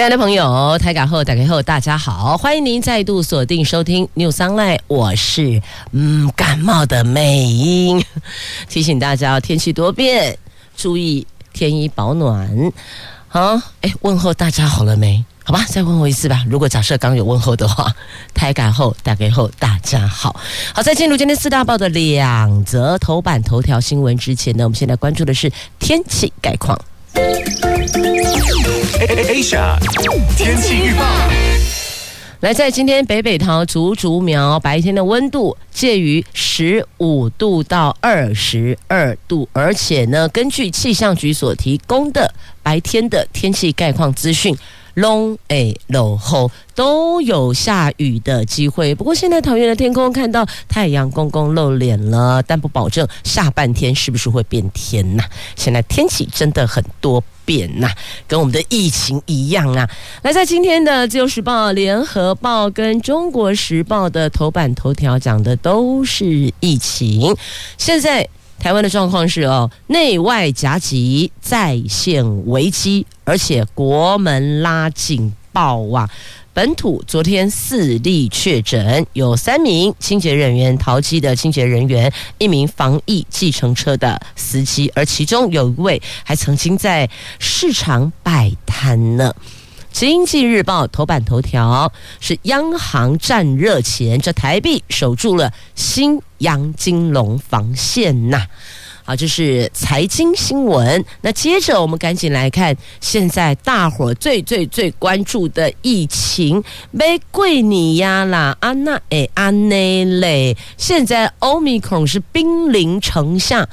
亲爱的朋友，台港后打开后，大家好，欢迎您再度锁定收听 News Online，我是嗯感冒的美英，提醒大家天气多变，注意添衣保暖。好，哎，问候大家好了没？好吧，再问候一次吧。如果假设刚有问候的话，台港后打开后，大家好。好，在进入今天四大报的两则头版头条新闻之前呢，我们现在关注的是天气概况。Asia 天气预报，来，在今天北北桃竹竹苗白天的温度介于十五度到二十二度，而且呢，根据气象局所提供的白天的天气概况资讯。龙诶，落后都有下雨的机会。不过现在桃园的天空看到太阳公公露脸了，但不保证下半天是不是会变天呐、现在天气真的很多变呐、跟我们的疫情一样啊。来，在今天的《自由时报》、《联合报》跟《中国时报》的头版头条讲的都是疫情。现在。台湾的状况是哦，内外夹击，再现危机，而且国门拉警报啊！本土昨天四例确诊，有三名清洁人员、桃机的清洁人员，一名防疫计程车的司机，而其中有一位还曾经在市场摆摊呢。经济日报头版头条是央行战热钱，这台币守住了新杨金龙防线呐。好，这是财经新闻。那接着我们赶紧来看，现在大伙最最最关注的疫情，没贵你呀啦，安娜诶安内嘞。现在欧米孔是兵临城下。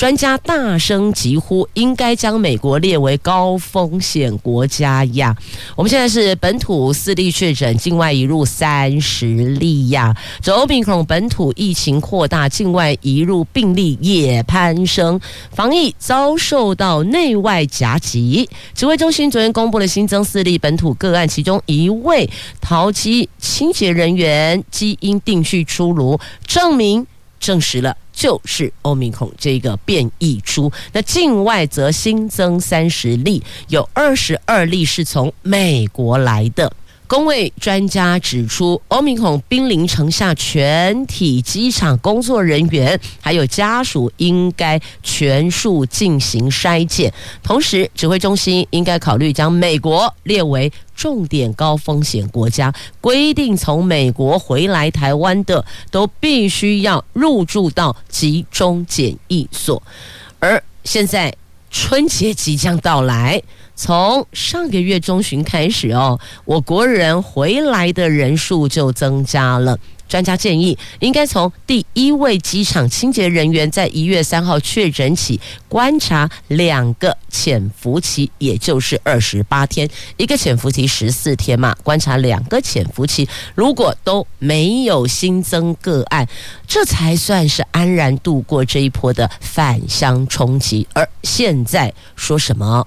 专家大声疾呼，应该将美国列为高风险国家呀！我们现在是本土四例确诊，境外移入三十例呀。这欧米孔本土疫情扩大，境外移入病例也攀升，防疫遭受到内外夹击。指挥中心昨天公布了新增四例本土个案，其中一位桃机清洁人员基因定序出炉，证明证实了。就是欧米孔这个变异株，那境外则新增三十例，有二十二例是从美国来的。公卫专家指出，欧米孔兵临城下，全体机场工作人员还有家属应该全数进行筛检。同时，指挥中心应该考虑将美国列为重点高风险国家，规定从美国回来台湾的都必须要入住到集中检疫所。而现在春节即将到来。从上个月中旬开始哦，我国人回来的人数就增加了。专家建议，应该从第一位机场清洁人员在一月三号确诊起，观察两个潜伏期，也就是二十八天，一个潜伏期十四天嘛，观察两个潜伏期，如果都没有新增个案，这才算是安然度过这一波的返乡冲击。而现在说什么？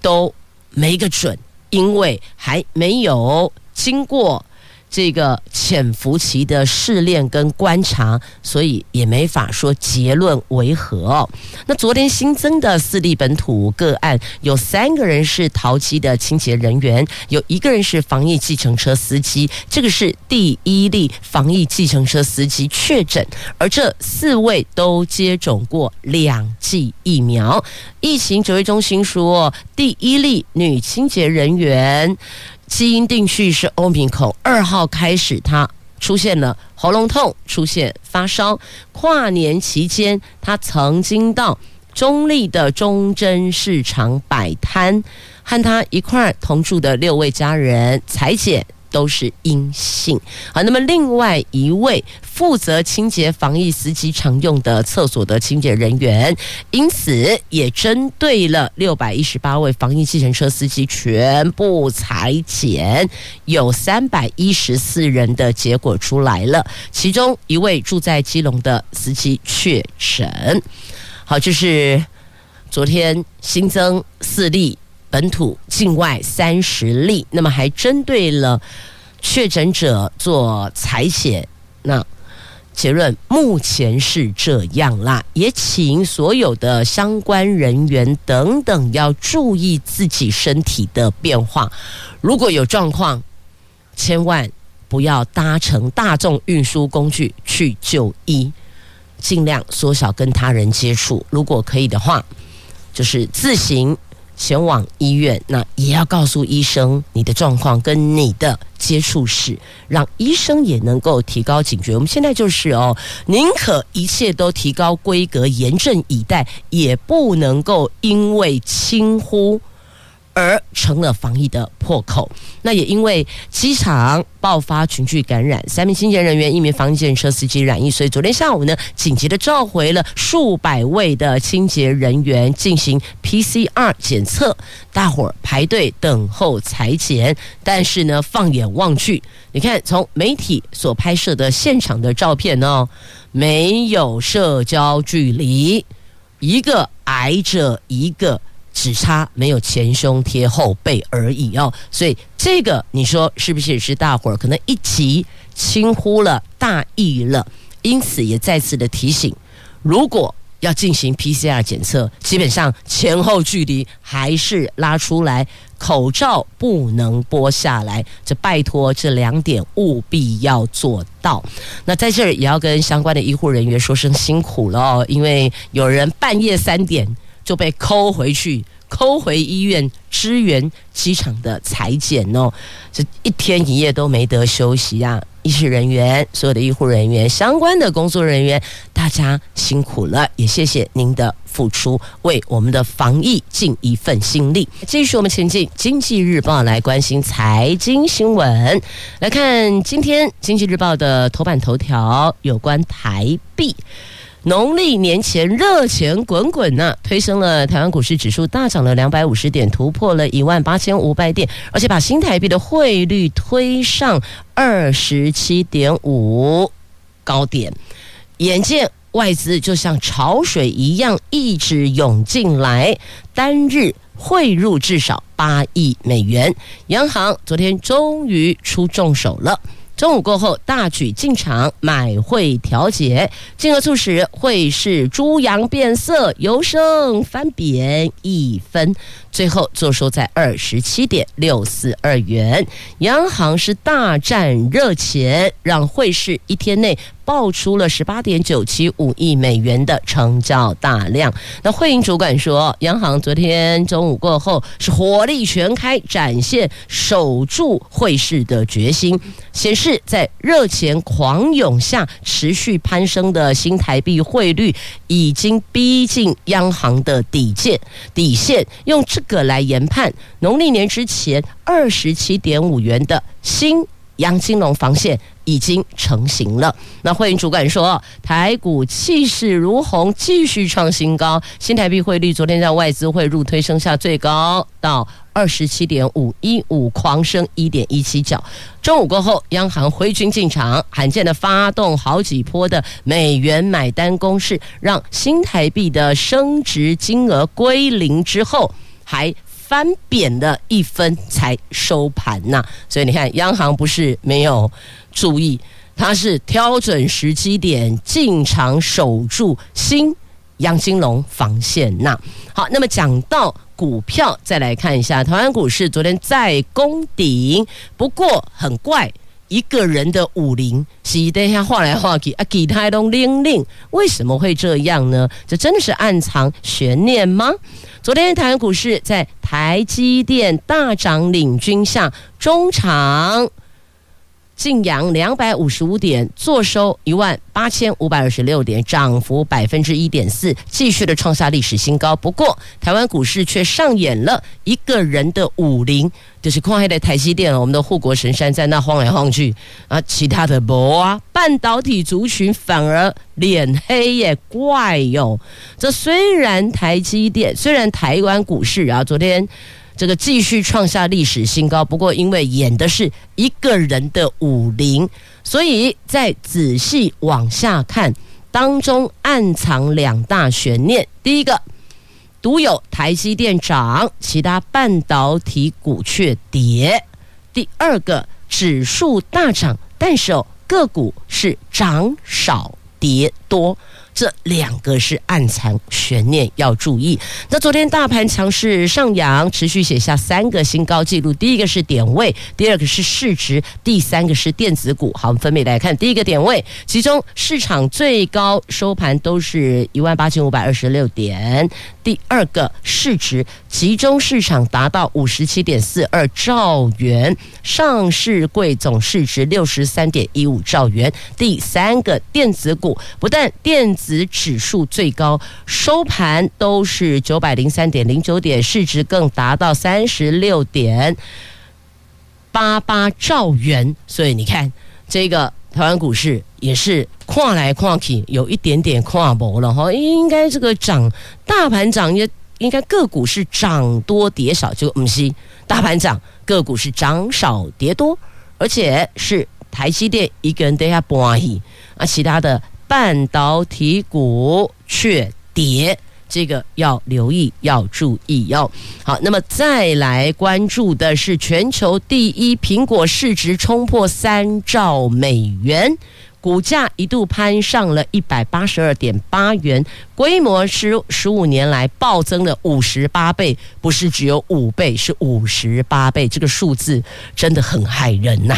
都没个准，因为还没有经过。这个潜伏期的试炼跟观察，所以也没法说结论为何。那昨天新增的四例本土个案，有三个人是淘机的清洁人员，有一个人是防疫计程车司机。这个是第一例防疫计程车司机确诊，而这四位都接种过两剂疫苗。疫情指挥中心说，第一例女清洁人员。基因定序是欧米孔，二号开始他出现了喉咙痛，出现发烧。跨年期间，他曾经到中立的忠贞市场摆摊，和他一块儿同住的六位家人裁剪。都是阴性。好，那么另外一位负责清洁防疫司机常用的厕所的清洁人员，因此也针对了六百一十八位防疫计程车司机全部裁减，有三百一十四人的结果出来了，其中一位住在基隆的司机确诊。好，这是昨天新增四例本土，境外三十例，那么还针对了确诊者做采血，那。结论目前是这样啦，也请所有的相关人员等等要注意自己身体的变化。如果有状况，千万不要搭乘大众运输工具去就医，尽量缩小跟他人接触。如果可以的话，就是自行。前往医院，那也要告诉医生你的状况跟你的接触史，让医生也能够提高警觉。我们现在就是哦，宁可一切都提高规格，严阵以待，也不能够因为轻忽。而成了防疫的破口。那也因为机场爆发群聚感染，三名清洁人员、一名防疫检车司机染疫，所以昨天下午呢，紧急的召回了数百位的清洁人员进行 PCR 检测，大伙儿排队等候采检。但是呢，放眼望去，你看从媒体所拍摄的现场的照片哦，没有社交距离，一个挨着一个。只差没有前胸贴后背而已哦，所以这个你说是不是也是大伙儿可能一急轻忽了大意了？因此也再次的提醒，如果要进行 PCR 检测，基本上前后距离还是拉出来，口罩不能剥下来，这拜托这两点务必要做到。那在这儿也要跟相关的医护人员说声辛苦了哦，因为有人半夜三点。就被抠回去，抠回医院支援机场的裁剪哦，这一天一夜都没得休息啊！医事人员、所有的医护人员、相关的工作人员，大家辛苦了，也谢谢您的付出，为我们的防疫尽一份心力。继续我们前进，《经济日报》来关心财经新闻，来看今天《经济日报》的头版头条，有关台币。农历年前热钱滚滚呐，推升了台湾股市指数大涨了两百五十点，突破了一万八千五百点，而且把新台币的汇率推上二十七点五高点。眼见外资就像潮水一样一直涌进来，单日汇入至少八亿美元。央行昨天终于出重手了。中午过后，大举进场买汇调节，进而促使汇市猪羊变色，由升翻贬一分。最后坐收在二十七点六四二元，央行是大战热钱，让汇市一天内爆出了十八点九七五亿美元的成交大量。那汇银主管说，央行昨天中午过后是火力全开，展现守住汇市的决心，显示在热钱狂涌下持续攀升的新台币汇率已经逼近央行的底线，底线用这。个来研判，农历年之前二十七点五元的新阳金龙防线已经成型了。那汇银主管说，台股气势如虹，继续创新高。新台币汇率昨天在外资汇入推升下，最高到二十七点五一五，狂升一点一七角。中午过后，央行挥军进场，罕见的发动好几波的美元买单攻势，让新台币的升值金额归零之后。还翻贬了一分才收盘呐，所以你看，央行不是没有注意，它是挑准时机点进场守住新央金龙防线呐。好，那么讲到股票，再来看一下台湾股市昨天在攻顶，不过很怪，一个人的武林，是等一下画来画去啊，给他都零零，为什么会这样呢？这真的是暗藏悬念吗？昨天台湾股市在台积电大涨领军下，中场晋阳两百五十五点，坐收一万八千五百二十六点，涨幅百分之一点四，继续的创下历史新高。不过，台湾股市却上演了一个人的武林，就是看黑的台积电，我们的护国神山在那晃来晃去啊，其他的不啊，半导体族群反而脸黑耶怪哟。这虽然台积电，虽然台湾股市啊，昨天。这个继续创下历史新高，不过因为演的是一个人的武林，所以再仔细往下看，当中暗藏两大悬念。第一个，独有台积电涨，其他半导体股却跌。第二个指数大涨，但是哦，个股是涨少跌多。这两个是暗藏悬念，要注意。那昨天大盘强势上扬，持续写下三个新高纪录。第一个是点位，第二个是市值，第三个是电子股。好，我们分别来看。第一个点位，其中市场最高收盘都是一万八千五百二十六点。第二个市值，集中市场达到五十七点四二兆元，上市柜总市值六十三点一五兆元。第三个电子股，不但电子指数最高，收盘都是九百零三点零九点，市值更达到三十六点八八兆元。所以你看，这个台湾股市也是跨来跨去，有一点点跨博了哈。应该这个涨，大盘涨也应该个股是涨多跌少，就不是大盘涨，个股是涨少跌多，而且是台积电一个人跌下半亿，啊，其他的。半导体股却跌，这个要留意，要注意哦。好，那么再来关注的是全球第一苹果市值冲破三兆美元，股价一度攀上了一百八十二点八元，规模是十五年来暴增了五十八倍，不是只有五倍，是五十八倍，这个数字真的很骇人呐、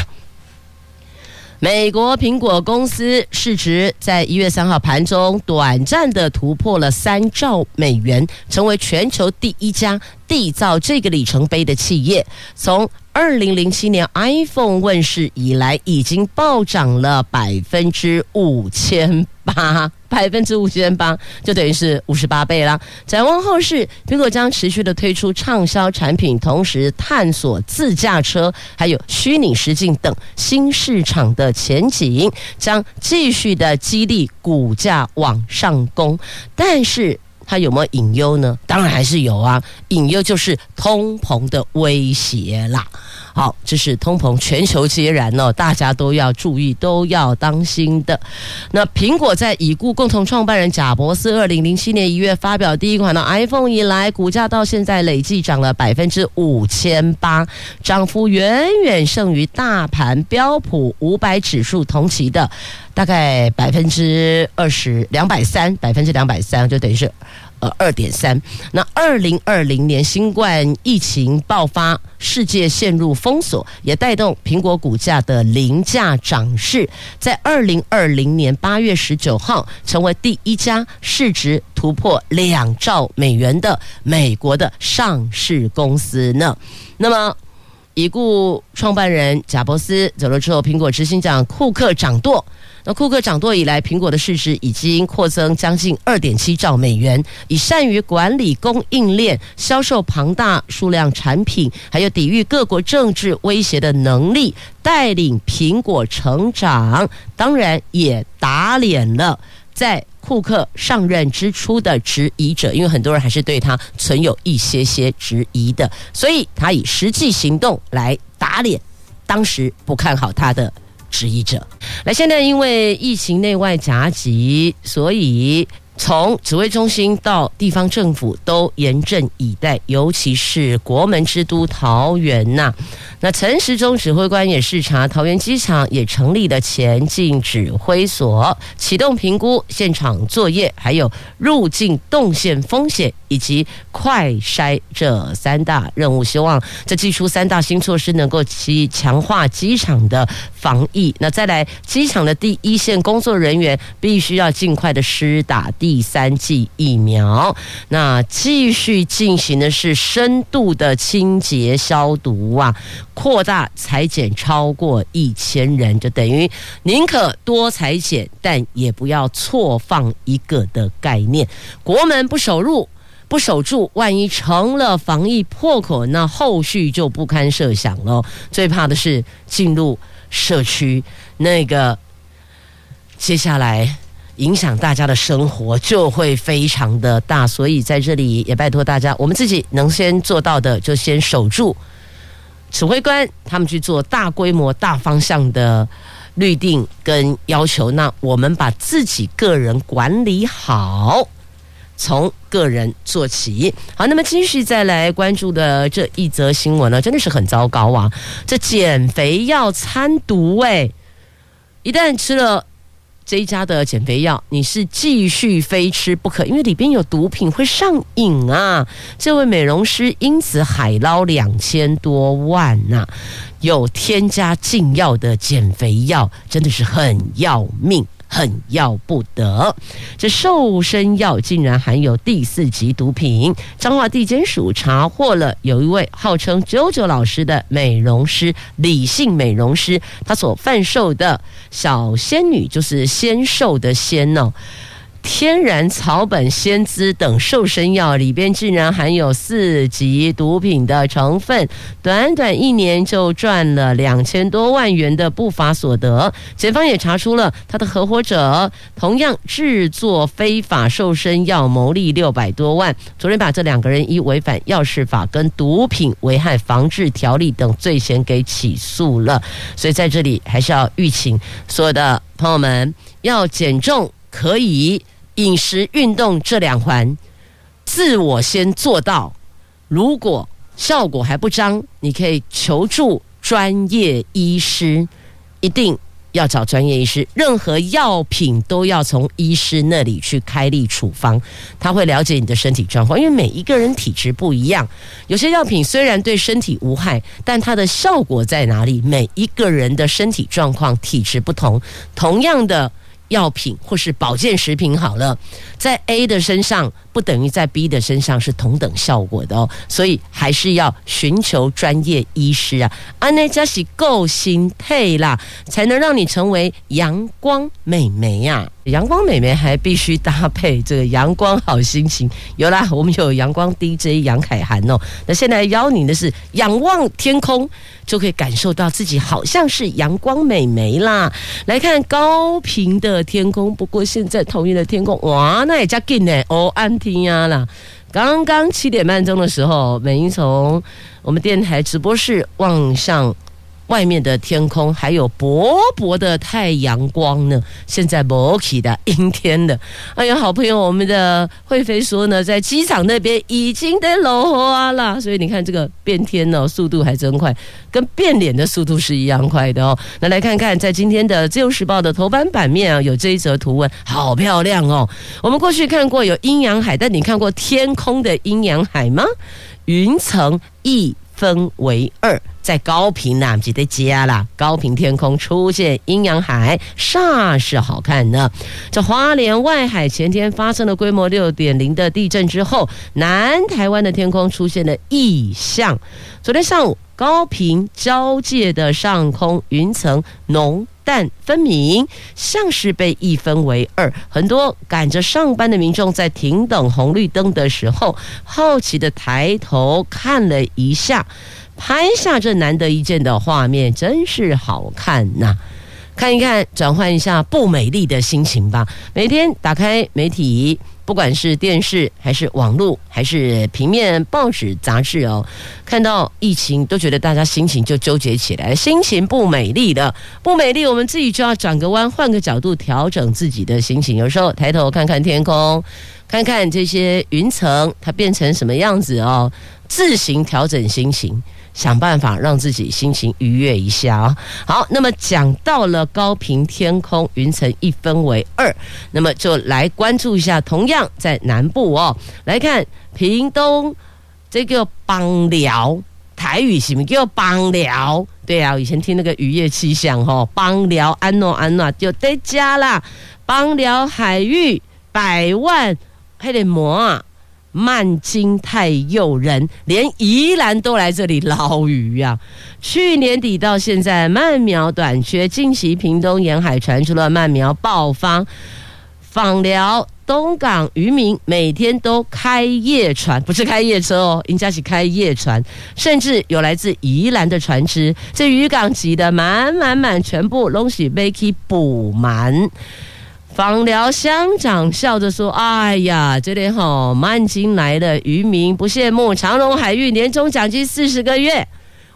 美国苹果公司市值在一月三号盘中短暂的突破了三兆美元，成为全球第一家缔造这个里程碑的企业。从二零零七年 iPhone 问世以来，已经暴涨了百分之五千八。百分之五点八，就等于是五十八倍啦。展望后市，苹果将持续的推出畅销产品，同时探索自驾车还有虚拟实境等新市场的前景，将继续的激励股价往上攻。但是，它有没有隐忧呢？当然还是有啊，隐忧就是通膨的威胁啦。好，这是通膨全球皆然哦，大家都要注意，都要当心的。那苹果在已故共同创办人贾伯斯二零零七年一月发表第一款的 iPhone 以来，股价到现在累计涨了百分之五千八，涨幅远远胜于大盘标普五百指数同期的大概百分之二十两百三，百分之两百三，就等于是。呃，二点三。那二零二零年新冠疫情爆发，世界陷入封锁，也带动苹果股价的凌价涨势。在二零二零年八月十九号，成为第一家市值突破两兆美元的美国的上市公司呢。那么，已故创办人贾伯斯走了之后，苹果执行长库克掌舵。那库克掌舵以来，苹果的市值已经扩增将近二点七兆美元，以善于管理供应链、销售庞大数量产品，还有抵御各国政治威胁的能力，带领苹果成长。当然，也打脸了在库克上任之初的质疑者，因为很多人还是对他存有一些些质疑的，所以他以实际行动来打脸当时不看好他的。质疑者，来，现在因为疫情内外夹击，所以从指挥中心到地方政府都严阵以待，尤其是国门之都桃园呐、那陈时中指挥官也视察桃园机场，也成立了前进指挥所，启动评估现场作业，还有入境动线风险以及快筛这三大任务。希望这祭出三大新措施，能够其强化机场的防疫。那再来，机场的第一线工作人员必须要尽快的施打第三剂疫苗。那继续进行的是深度的清洁消毒啊。扩大裁减超过一千人，就等于宁可多裁减，但也不要错放一个的概念。国门不守入，不守住，万一成了防疫破口，那后续就不堪设想了。最怕的是进入社区，那个接下来影响大家的生活就会非常的大。所以在这里也拜托大家，我们自己能先做到的，就先守住。指挥官他们去做大规模、大方向的律定跟要求，那我们把自己个人管理好，从个人做起。好，那么继续再来关注的这一则新闻呢，真的是很糟糕啊！这减肥药掺毒哎，一旦吃了。这一家的减肥药，你是继续非吃不可，因为里边有毒品会上瘾啊！这位美容师因此海捞两千多万呐、有添加禁药的减肥药，真的是很要命。很要不得，这瘦身药竟然含有第四级毒品。彰化地检署查获了有一位号称“九九老师”的美容师李姓美容师，他所贩售的小仙女就是纤瘦的纤哦。天然草本仙姿等瘦身药里边竟然含有四级毒品的成分，短短一年就赚了两千多万元的不法所得。检方也查出了他的合伙者同样制作非法瘦身药，牟利六百多万。昨天把这两个人以违反药事法跟毒品危害防治条例等罪嫌给起诉了。所以在这里还是要预请所有的朋友们要减重，可以。饮食、运动这两环，自我先做到。如果效果还不彰，你可以求助专业医师，一定要找专业医师。任何药品都要从医师那里去开立处方，他会了解你的身体状况，因为每一个人体质不一样。有些药品虽然对身体无害，但它的效果在哪里？每一个人的身体状况、体质不同，同样的。药品或是保健食品好了，在 A 的身上不等于在 B 的身上是同等效果的哦，所以还是要寻求专业医师啊，安内加喜够心配啦，才能让你成为阳光美眉呀。阳光美眉还必须搭配这个阳光好心情。有啦，我们有阳光 DJ 杨凯涵哦。那现在邀你的是仰望天空，就可以感受到自己好像是阳光美眉啦。来看高频的天空，不过现在桃园的天空，哇，那也加近呢，哦，安天呀啦。刚刚七点半钟的时候，美英从我们电台直播室望向。外面的天空还有薄薄的太阳光呢。现在摩起的阴天的，哎呀，好朋友，我们的慧飞说呢，在机场那边已经在落花了。所以你看这个变天呢，速度还真快，跟变脸的速度是一样快的哦。那来看看，在今天的《自由时报》的头版版面啊，有这一则图文，好漂亮哦。我们过去看过有阴阳海，但你看过天空的阴阳海吗？云层一 分为二。在高屏南记得加啦，高频天空出现阴阳海，煞是好看呢。这花莲外海前天发生了规模六点零的地震之后，南台湾的天空出现了异象。昨天上午，高频交界的上空云层浓但分明，像是被一分为二。很多赶着上班的民众在停等红绿灯的时候，好奇的抬头看了一下。拍下这难得一见的画面，真是好看呐、看一看，转换一下不美丽的心情吧。每天打开媒体，不管是电视还是网络，还是平面报纸杂志哦，看到疫情都觉得大家心情就纠结起来，心情不美丽的，不美丽，我们自己就要转个弯，换个角度调整自己的心情。有时候抬头看看天空，看看这些云层，它变成什么样子哦，自行调整心情。想办法让自己心情愉悦一下啊！好，那么讲到了高屏天空云层一分为二，那么就来关注一下，同样在南部哦，来看屏东这个邦寮，台语是不叫枋寮？对啊，以前听那个渔业气象哈，枋寮安诺安诺就得加啦，枋寮海域百万还得磨啊！曼金太诱人，连宜兰都来这里捞鱼呀、啊！去年底到现在，鳗苗短缺，近期屏东沿海传出了鳗苗爆发。枋寮东港渔民每天都开夜船，不是开夜车哦，人家是开夜船，甚至有来自宜兰的船只，这渔港挤得满满满，全部东西被去补满。枋寮乡长笑着说：“哎呀，这里吼，满金来的，渔民不羡慕长隆海运年终奖金四十个月，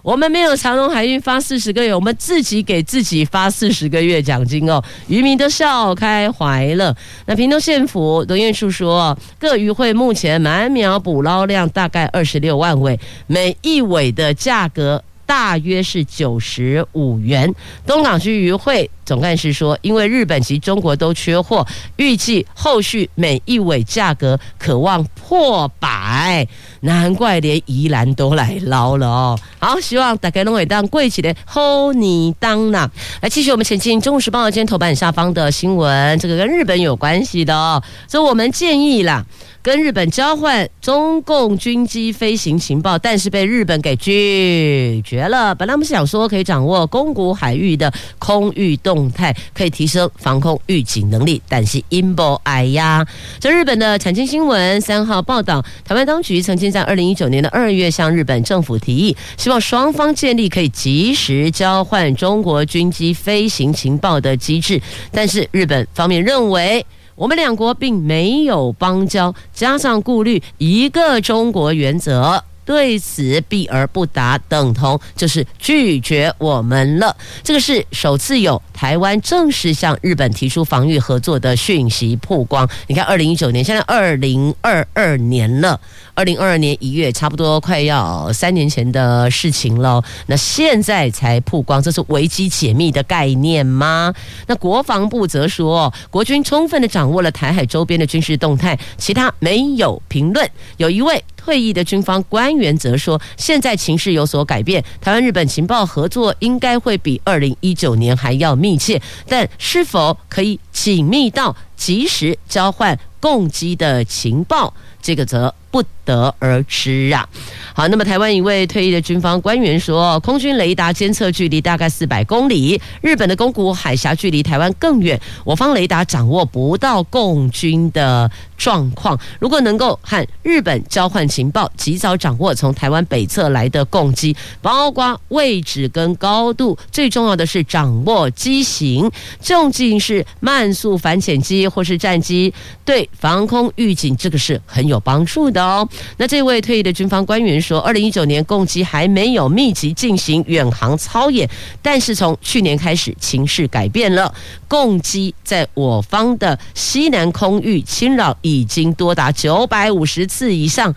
我们没有长隆海运发四十个月，我们自己给自己发四十个月奖金哦，渔民都笑开怀了。那屏东县府农业处说，各渔会目前满苗捕捞量大概二十六万尾，每一尾的价格。大约是九十五元。东港区渔会总干事说，因为日本及中国都缺货，预计后续每一尾价格可望破百，难怪连宜兰都来捞了哦。好，希望大家拢会当贵起的好年当呐。来，继续我们前进《中时报》今天头版下方的新闻，这个跟日本有关系的哦，所以我们建议啦。跟日本交换中共军机飞行情报，但是被日本给拒绝了。本来我们想说可以掌握宫古海域的空域动态，可以提升防空预警能力，但是阴谋哎呀！这日本的产经新闻三号报道，台湾当局曾经在二零一九年的二月向日本政府提议，希望双方建立可以及时交换中国军机飞行情报的机制，但是日本方面认为。我们两国并没有邦交，加上顾虑一个中国原则。对此避而不答，等同就是拒绝我们了。这个是首次有台湾正式向日本提出防御合作的讯息曝光。你看，二零一九年，现在二零二二年了，二零二二年一月，差不多快要三年前的事情了。那现在才曝光，这是危机解密的概念吗？那国防部则说，国军充分的掌握了台海周边的军事动态，其他没有评论。有一位。退役的军方官员则说，现在情势有所改变，台湾日本情报合作应该会比二零一九年还要密切，但是否可以紧密到及时交换共机的情报，这个则不得而知啊。好，那么台湾一位退役的军方官员说，空军雷达监测距离大概四百公里，日本的宫古海峡距离台湾更远，我方雷达掌握不到共军的状况。如果能够和日本交换情报，及早掌握从台湾北侧来的共机，包括位置跟高度，最重要的是掌握机型，究竟是慢速反潜机或是战机，对防空预警这个是很有帮助的哦。那这位退役的军方官员说，二零一九年共机还没有密集进行远航操演，但是从去年开始，情势改变了，共机在我方的西南空域侵扰已经多达九百五十次以上，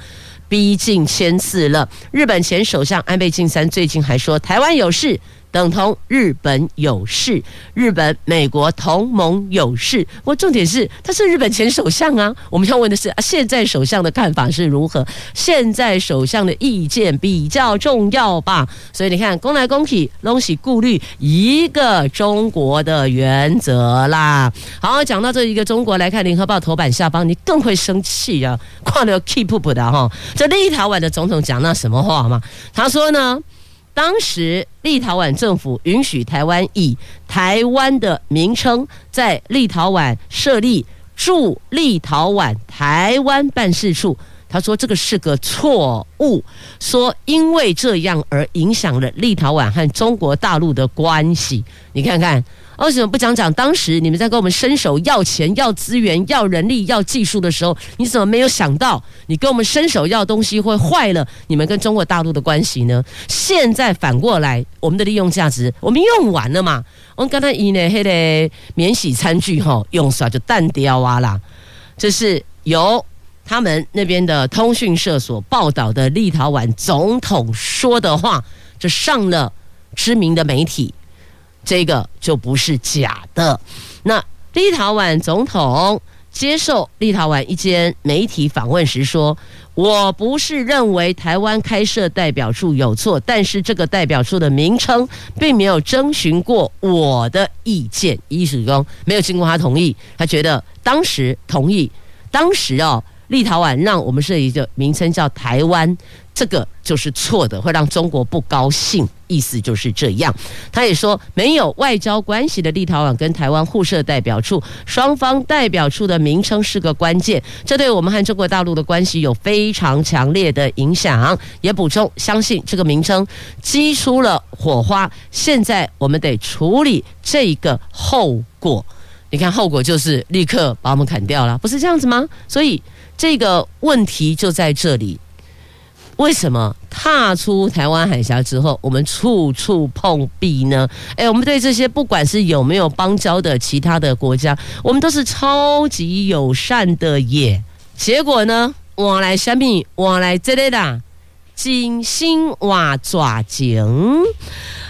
逼近千次了。日本前首相安倍晋三最近还说，台湾有事。等同日本有事，日本、美国同盟有事。我重点是，他是日本前首相啊。我们要问的是，啊，现在首相的看法是如何？现在首相的意见比较重要吧。所以你看，公来公去，东西顾虑一个中国的原则啦。好，讲到这一个中国，来看联合报头版下方，你更会生气啊！看了 keep up 的哈，这立陶宛的总统讲那什么话吗？他说呢？当时立陶宛政府允许台湾以台湾的名称在立陶宛设立驻立陶宛台湾办事处，他说这个是个错误，说因为这样而影响了立陶宛和中国大陆的关系。你看看。为什么不讲讲当时你们在跟我们伸手要钱、要资源、要人力、要技术的时候，你怎么没有想到你跟我们伸手要东西会坏了你们跟中国大陆的关系呢？现在反过来，我们的利用价值我们用完了嘛？我们刚才以那黑的免洗餐具哈用耍就淡掉啊啦，这是由他们那边的通讯社所报道的立陶宛总统说的话，这上了知名的媒体。这个就不是假的。那立陶宛总统接受立陶宛一间媒体访问时说：“我不是认为台湾开设代表处有错，但是这个代表处的名称并没有征询过我的意见，意思说没有经过他同意。他觉得当时同意，当时哦，立陶宛让我们设一个名称叫台湾。”这个就是错的，会让中国不高兴，意思就是这样。他也说，没有外交关系的立陶宛跟台湾互设代表处，双方代表处的名称是个关键，这对我们和中国大陆的关系有非常强烈的影响。也补充，相信这个名称激出了火花，现在我们得处理这个后果。你看，后果就是立刻把我们砍掉了，不是这样子吗？所以这个问题就在这里。为什么踏出台湾海峡之后，我们处处碰壁呢？哎，我们对这些不管是有没有邦交的其他的国家，我们都是超级友善的耶。结果呢，往来相比，往来这类的，金星哇抓紧。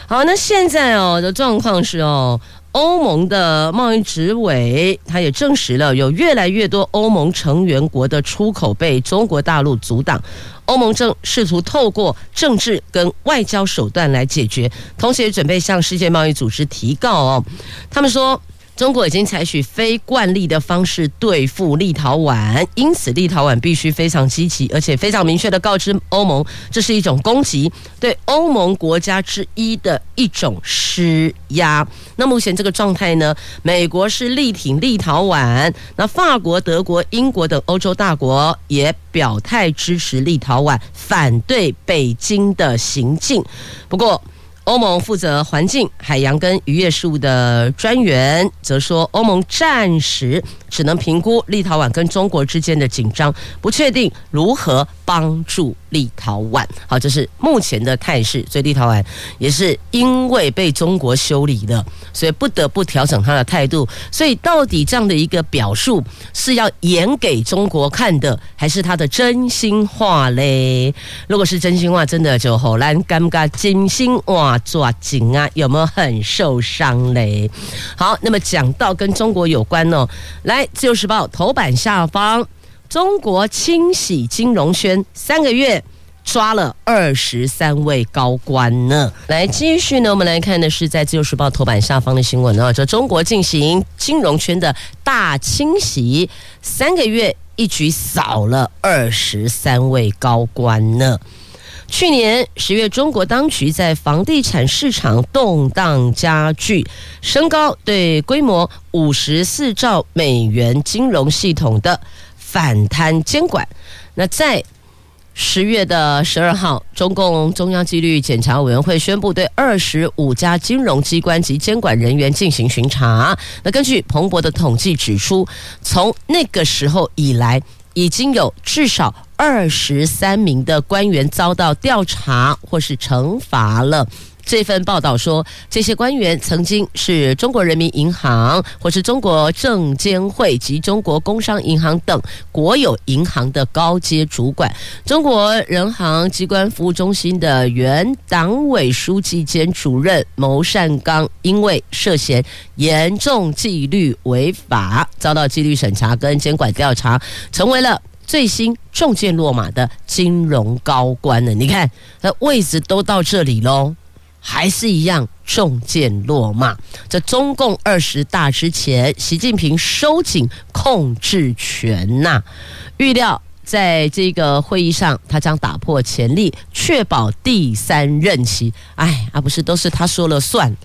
好，那现在哦的状况是哦。欧盟的贸易执委，他也证实了，有越来越多欧盟成员国的出口被中国大陆阻挡。欧盟正试图透过政治跟外交手段来解决，同时也准备向世界贸易组织提告哦。他们说。中国已经采取非惯例的方式对付立陶宛，因此立陶宛必须非常积极，而且非常明确地告知欧盟，这是一种攻击，对欧盟国家之一的一种施压。那目前这个状态呢？美国是力挺立陶宛，那法国、德国、英国等欧洲大国也表态支持立陶宛，反对北京的行径。不过，欧盟负责环境、海洋跟渔业事务的专员则说，欧盟暂时只能评估立陶宛跟中国之间的紧张，不确定如何帮助立陶宛。好，这是目前的态势。所以立陶宛也是因为被中国修理了，所以不得不调整他的态度。所以到底这样的一个表述是要演给中国看的，还是他的真心话嘞？如果是真心话，真的就好难尴尬，真心话。抓紧啊！有没有很受伤嘞？好，那么讲到跟中国有关哦，来《自由时报》头版下方，中国清洗金融圈三个月抓了二十三位高官呢。来继续呢，我们来看的是在《自由时报》头版下方的新闻啊，这中国进行金融圈的大清洗，三个月一举扫了二十三位高官呢。去年十月，中国当局在房地产市场动荡加剧，升高对规模五十四兆美元金融系统的反贪监管。那在十月的十二号，中共中央纪律检查委员会宣布对二十五家金融机关及监管人员进行巡查。那根据彭博的统计指出，从那个时候以来，已经有至少二十三名的官员遭到调查或是惩罚了。这份报道说，这些官员曾经是中国人民银行或是中国证监会及中国工商银行等国有银行的高阶主管。中国人行机关服务中心的原党委书记兼主任牟善刚，因为涉嫌严重纪律违法，遭到纪律审查跟监管调查，成为了最新中箭落马的金融高官了。你看，那位置都到这里喽。还是一样中箭落马。在中共二十大之前，习近平收紧控制权呐。预料在这个会议上，他将打破潜力，确保第三任期。哎，啊、不是都是他说了算。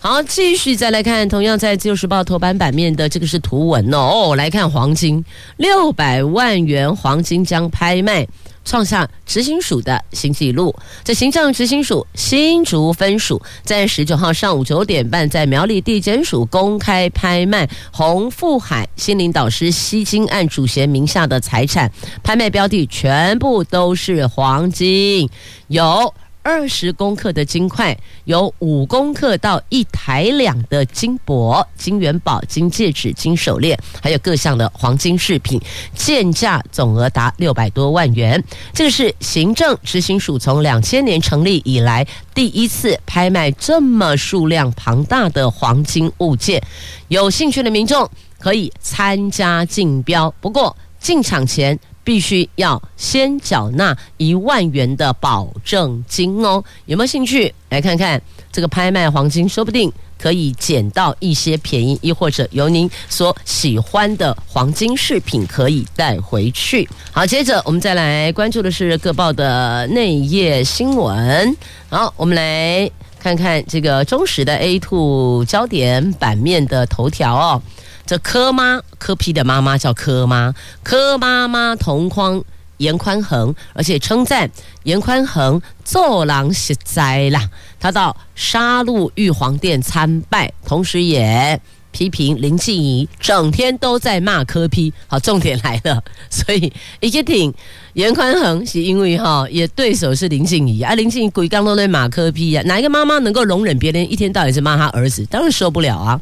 好，继续再来看，同样在《自由时报》头版版面的这个是图文。哦，来看黄金，六百万元黄金将拍卖。创下执行署的新纪录。这行政执行署新竹分署在十九号上午九点半，在苗栗地检署公开拍卖洪富海心灵导师吸金案主嫌名下的财产，拍卖标的全部都是黄金，有。二十公克的金块，有五公克到一台两的金箔、金元宝、金戒指、金手链，还有各项的黄金饰品，件价总额达六百多万元。这个是行政执行署从两千年成立以来第一次拍卖这么数量庞大的黄金物件。有兴趣的民众可以参加竞标，不过进场前。必须要先缴纳一万元的保证金哦，有没有兴趣来看看这个拍卖黄金？说不定可以捡到一些便宜，亦或者由您所喜欢的黄金饰品可以带回去。好，接着我们再来关注的是各报的内页新闻。好，我们来看看这个中实的 A2 焦点版面的头条哦。这柯妈柯 P 的妈妈叫柯妈，柯妈妈同框严宽恒，而且称赞严宽恒做人实在啦。他到沙鹿玉皇殿参拜，同时也批评林静怡整天都在骂柯 P。好，重点来了，所以一个挺严宽恒是因为哈，也对手是林静怡啊，林静怡鬼刚都在骂柯 P 啊，哪一个妈妈能够容忍别人一天到晚是骂他儿子？当然受不了啊。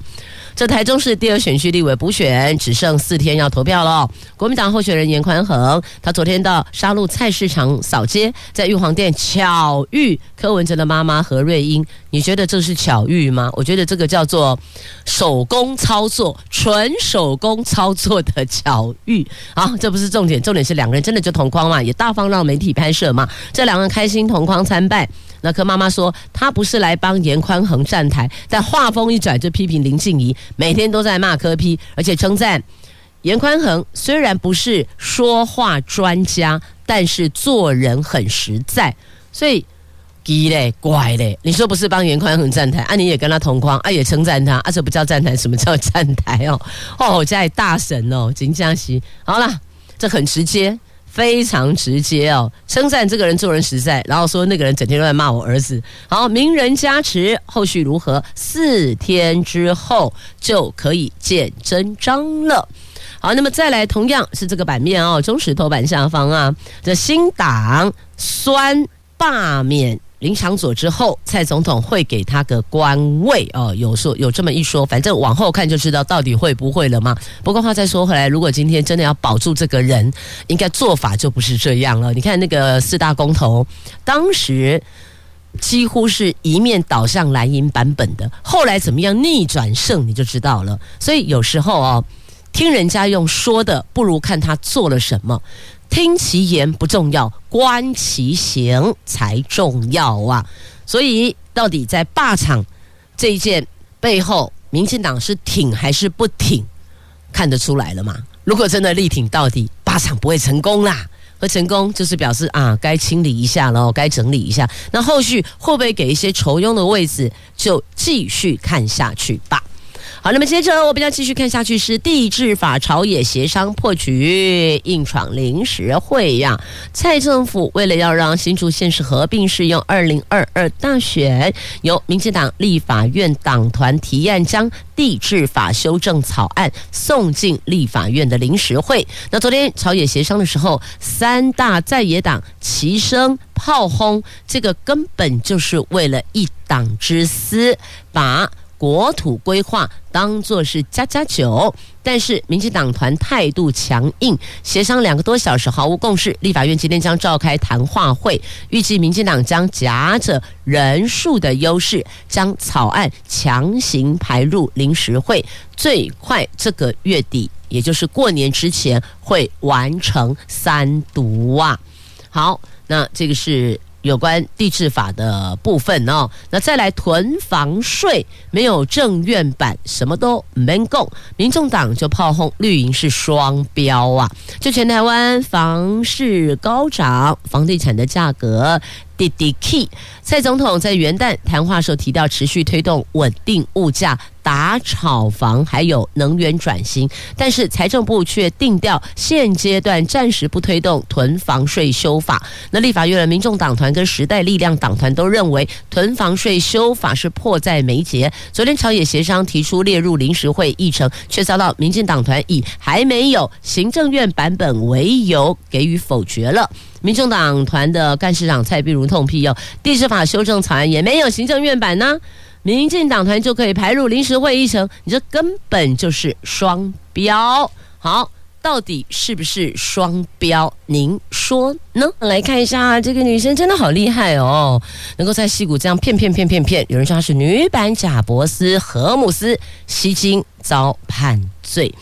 这台中市第二选区立委补选只剩四天要投票了。国民党候选人颜宽恒，他昨天到沙鹿菜市场扫街，在玉皇殿巧遇柯文哲的妈妈何瑞英。你觉得这是巧遇吗？我觉得这个叫做手工操作，纯手工操作的巧遇。好，这不是重点，重点是两个人真的就同框嘛，也大方让媒体拍摄嘛。这两个人开心同框参拜。那柯妈妈说，她不是来帮颜宽恒站台，但话锋一转就批评林静怡，每天都在骂柯 P，而且称赞严宽恒虽然不是说话专家，但是做人很实在。所以，奇嘞怪嘞，你说不是帮颜宽恒站台，啊你也跟他同框，啊也称赞他，啊这不叫站台，什么叫站台哦？哦，我家里大神哦，金佳熙，好啦，这很直接。非常直接哦，称赞这个人做人实在，然后说那个人整天都在骂我儿子。好，名人加持，后续如何？四天之后就可以见真章了。好，那么再来，同样是这个版面哦，中石头版下方啊，这新党酸罢免。林场佐之后，蔡总统会给他个官位哦，有说有这么一说，反正往后看就知道到底会不会了嘛。不过话再说回来，如果今天真的要保住这个人，应该做法就不是这样了。你看那个四大公投，当时几乎是一面倒向蓝营版本的，后来怎么样逆转胜，你就知道了。所以有时候哦，听人家用说的，不如看他做了什么。听其言不重要，观其行才重要啊！所以，到底在罢场这一件背后，民进党是挺还是不挺，看得出来了吗？如果真的力挺到底，罢场不会成功啦。会成功就是表示啊，该清理一下喽，该整理一下。那后续会不会给一些酬庸的位置，就继续看下去吧。好，那么接着我们要继续看下去是地治法朝野协商破局，硬闯临时会呀。蔡政府为了要让新竹县市合并适用二零二二大选，由民进党立法院党团提案将地治法修正草案送进立法院的临时会。那昨天朝野协商的时候，三大在野党齐声炮轰，这个根本就是为了一党之私，把。国土规划当作是家家酒，但是民进党团态度强硬，协商两个多小时毫无共识。立法院今天将召开谈话会，预计民进党将夹着人数的优势，将草案强行排入临时会，最快这个月底，也就是过年之前会完成三读啊。好，那这个是。有关地质法的部分哦，那再来囤房税没有政院版，什么都没够，民众党就炮轰绿营是双标啊！就全台湾房市高涨，房地产的价格。滴滴 key，蔡总统在元旦谈话时候提到，持续推动稳定物价、打炒房，还有能源转型。但是财政部却定调，现阶段暂时不推动囤房税修法。那立法院的民众党团跟时代力量党团都认为，囤房税修法是迫在眉睫。昨天朝野协商提出列入临时会议程，却遭到民进党团以还没有行政院版本为由给予否决了。民众党团的干事长蔡壁如痛批：“哟，地治法修正草案也没有行政院版呢，民进党团就可以排入临时会议程，你这根本就是双标。好，到底是不是双标？您说呢？来看一下，这个女生真的好厉害哦，能够在矽谷这样骗骗骗骗骗，有人说她是女版贾伯斯、荷姆斯，吸金遭判罪。”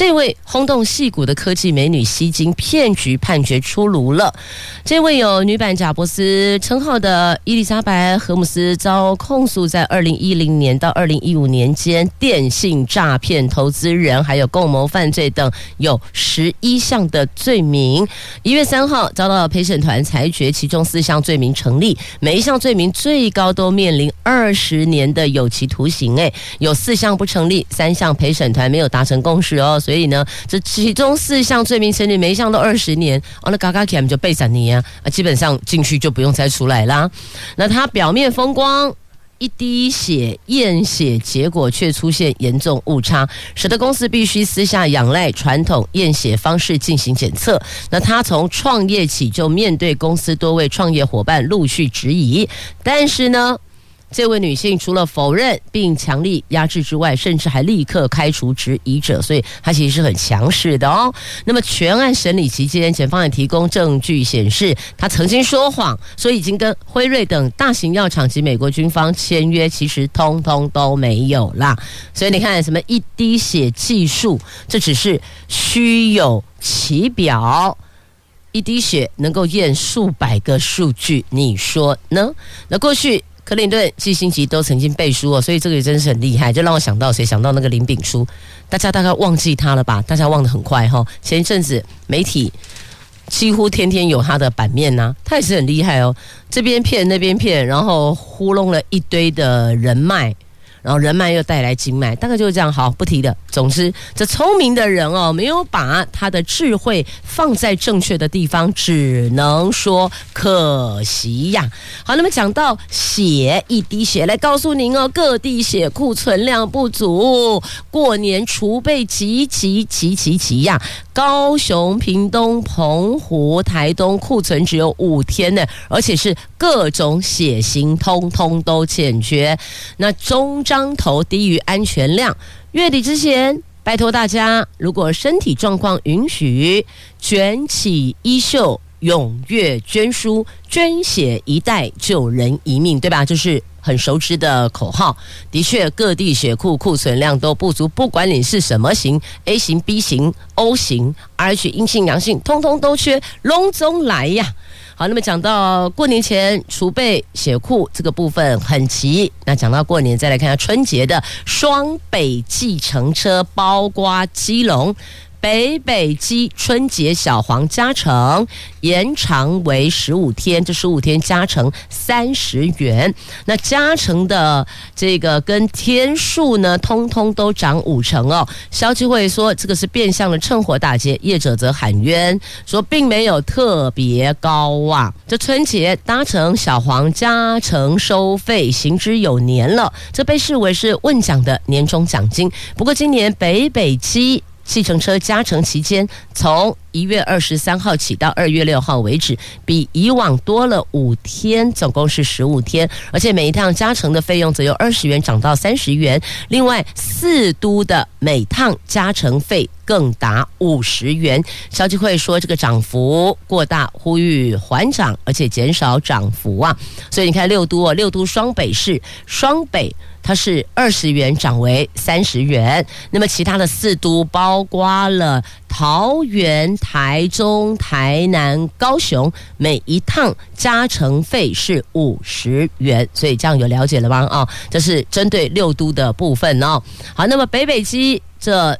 这位轰动戏骨的科技美女吸金骗局判决出炉了。这位有女版贾伯斯称号的伊丽莎白·荷姆斯遭控诉，在二零一零年到二零一五年间，电信诈骗投资人，还有共谋犯罪等有十一项的罪名。一月三号遭到陪审团裁决，其中四项罪名成立，每一项罪名最高都面临二十年的有期徒刑。哎，有四项不成立，三项陪审团没有达成共识哦。所以呢，这其中四项罪名成立，每一项都二十年，哦，那嘎嘎 Cam 就背上你啊，啊，基本上进去就不用再出来啦。那他表面风光，一滴血验血结果却出现严重误差，使得公司必须私下仰赖传统验血方式进行检测。那他从创业起就面对公司多位创业伙伴陆续质疑，但是呢，这位女性除了否认并强力压制之外，甚至还立刻开除质疑者，所以她其实是很强势的哦。那么全案审理期间，检方也提供证据显示，她曾经说谎，说已经跟辉瑞等大型药厂及美国军方签约，其实通通都没有啦。所以你看，什么一滴血技术，这只是虚有其表，一滴血能够验数百个数据，你说呢？那过去。克林顿、季辛奇都曾经背书哦，所以这个也真是很厉害，就让我想到谁？想到那个林炳书，大家大概忘记他了吧？大家忘得很快哈。前一阵子媒体几乎天天有他的版面呐、他也是很厉害哦。这边骗那边骗，然后糊弄了一堆的人脉。然后人脉又带来经脉，大概就是这样。好，不提的。总之，这聪明的人哦，没有把他的智慧放在正确的地方，只能说可惜呀。好，那么讲到血，一滴血来告诉您哦，各地血库存量不足，过年储备急急急急急呀。高雄、屏东、澎湖、台东库存只有五天呢，而且是各种血型通通都欠缺。那中伤头低于安全量，月底之前，拜托大家，如果身体状况允许，卷起衣袖，踊跃捐输，捐血一袋救人一命，对吧？就是。很熟知的口号，的确，各地血库库存量都不足，不管你是什么型，A 型、B 型、O 型、RH 阴性、阳性，通通都缺，隆中来呀！好，那么讲到过年前储备血库这个部分很齐，那讲到过年，再来看下春节的双北计程车，包括基隆。北北基春节小黄加成延长为十五天，这十五天加成三十元。那加成的这个跟天数呢，通通都涨五成哦。消基会说这个是变相的趁火打劫，业者则喊冤说并没有特别高啊。这春节搭乘小黄加成收费行之有年了，这被视为是问奖的年终奖金。不过今年北北基。计程车加成期间，从一月二十三号起到二月六号为止，比以往多了五天，总共是十五天。而且每一趟加成的费用则由二十元涨到三十元。另外，四都的每趟加成费更达五十元。消基会说这个涨幅过大，呼吁缓涨，而且减少涨幅啊。所以你看六都哦，六都双北市双北。它是二十元涨为三十元，那么其他的四都包括了桃园、台中、台南、高雄，每一趟加成费是五十元，所以这样有了解了吗？啊，这是针对六都的部分哦。好，那么北北基这。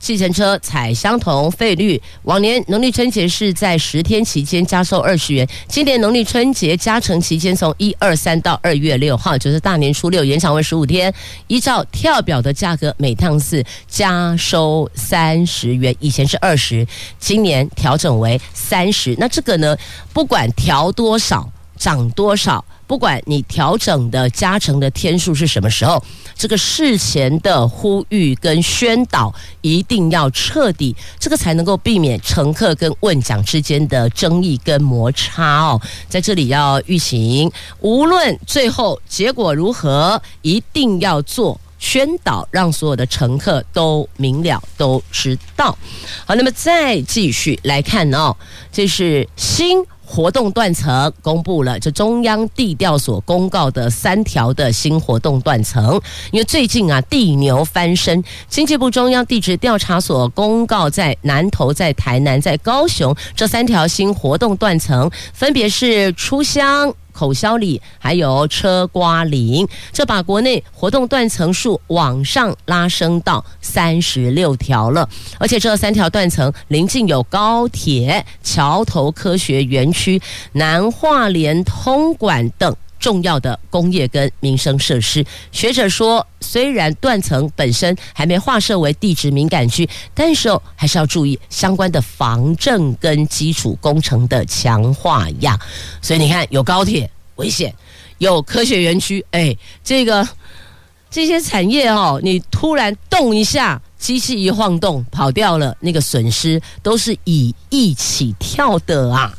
计程车采相同费率，往年农历春节是在十天期间加收二十元，今年农历春节加成期间从一二三到二月六号，就是大年初六延长为十五天，依照跳表的价格，每趟次加收三十元，以前是二十，今年调整为三十。那这个呢，不管调多少，涨多少。不管你调整的加成的天数是什么时候，这个事前的呼吁跟宣导一定要彻底，这个才能够避免乘客跟问讲之间的争议跟摩擦哦。在这里要预警，无论最后结果如何，一定要做宣导，让所有的乘客都明了，都知道。好，那么再继续来看哦，这是新。活动断层公布了，这中央地调所公告的三条的新活动断层。因为最近啊，地牛翻身，经济部中央地质调查所公告，在南投、在台南、在高雄这三条新活动断层，分别是出乡。口销里还有车瓜林，这把国内活动断层数往上拉升到三十六条了。而且这三条断层临近有高铁、桥头科学园区、南化联通管等重要的工业跟民生设施。学者说，虽然断层本身还没划设为地质敏感区，但是哦，还是要注意相关的防震跟基础工程的强化呀。所以你看，有高铁危险，有科学园区，哎，这个 这些产业哦，你突然动一下，机器一晃动跑掉了，那个损失都是以亿起跳的啊。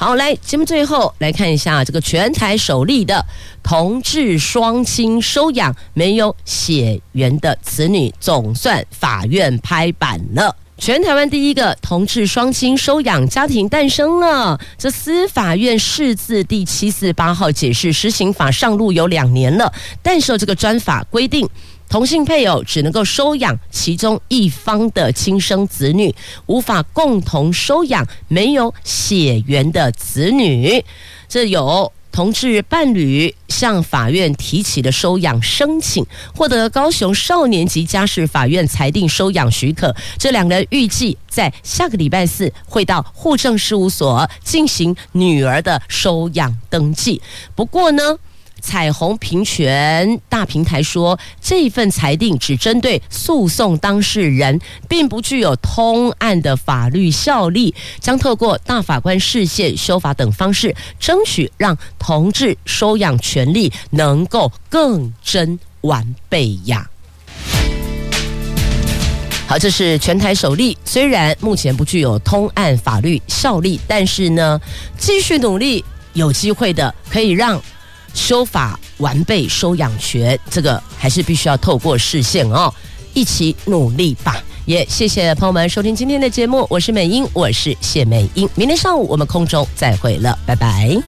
好，来节目最后来看一下这个全台首例的同志双亲收养没有血缘的子女，总算法院拍板了。全台湾第一个同志双亲收养家庭诞生了。这司法院释字第七四八号解释，施行法上路有两年了，但是这个专法规定。同性配偶只能够收养其中一方的亲生子女，无法共同收养没有血缘的子女。这有同志伴侣向法院提起的收养申请，获得高雄少年及家事法院裁定收养许可。这两人预计在下个礼拜四会到户政事务所进行女儿的收养登记。不过呢，彩虹平权大平台说，这份裁定只针对诉讼当事人，并不具有通案的法律效力，将透过大法官释宪、修法等方式，争取让同志收养权利能够更臻完备呀。好，这是全台首例，虽然目前不具有通案法律效力，但是呢，继续努力，有机会的可以让。修法完备收养权，这个还是必须要透过视线哦，一起努力吧！也谢谢朋友们收听今天的节目，我是美英，我是谢美英，明天上午我们空中再会了，拜拜。